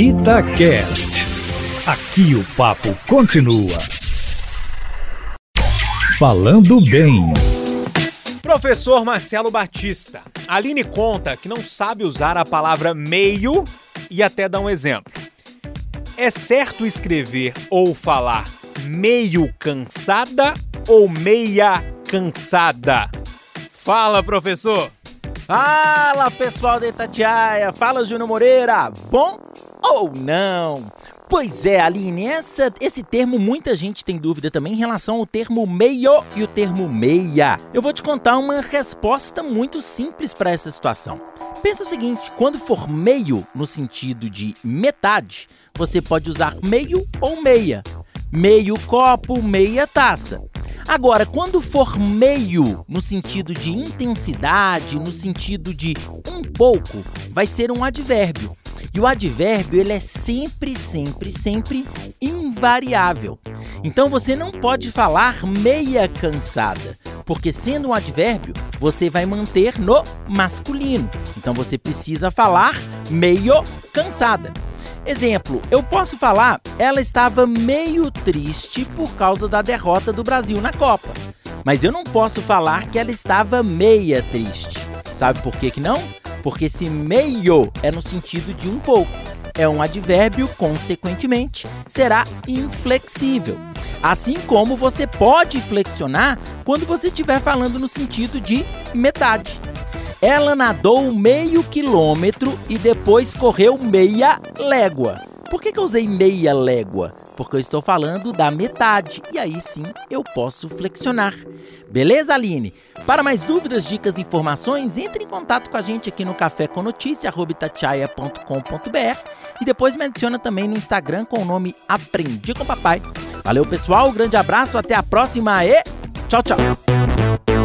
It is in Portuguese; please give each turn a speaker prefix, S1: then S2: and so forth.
S1: Itacast. Aqui o papo continua. Falando bem.
S2: Professor Marcelo Batista. Aline conta que não sabe usar a palavra meio e até dá um exemplo. É certo escrever ou falar meio cansada ou meia cansada? Fala, professor!
S3: Fala pessoal da Itatiaia, fala Júnior Moreira, bom ou não? Pois é, Aline, essa, esse termo muita gente tem dúvida também em relação ao termo meio e o termo meia. Eu vou te contar uma resposta muito simples para essa situação. Pensa o seguinte: quando for meio no sentido de metade, você pode usar meio ou meia. Meio copo, meia taça. Agora, quando for meio no sentido de intensidade, no sentido de um pouco, vai ser um advérbio. O advérbio ele é sempre, sempre, sempre invariável. Então você não pode falar meia cansada, porque sendo um advérbio, você vai manter no masculino. Então você precisa falar meio cansada. Exemplo, eu posso falar, ela estava meio triste por causa da derrota do Brasil na Copa. Mas eu não posso falar que ela estava meia triste. Sabe por que, que não? Porque esse meio é no sentido de um pouco. É um advérbio, consequentemente, será inflexível. Assim como você pode flexionar quando você estiver falando no sentido de metade. Ela nadou meio quilômetro e depois correu meia légua. Por que, que eu usei meia légua? Porque eu estou falando da metade e aí sim eu posso flexionar. Beleza, Aline? Para mais dúvidas, dicas e informações, entre em contato com a gente aqui no Café com Notícia, e depois me adiciona também no Instagram com o nome Aprendi com Papai. Valeu, pessoal, um grande abraço, até a próxima e tchau, tchau!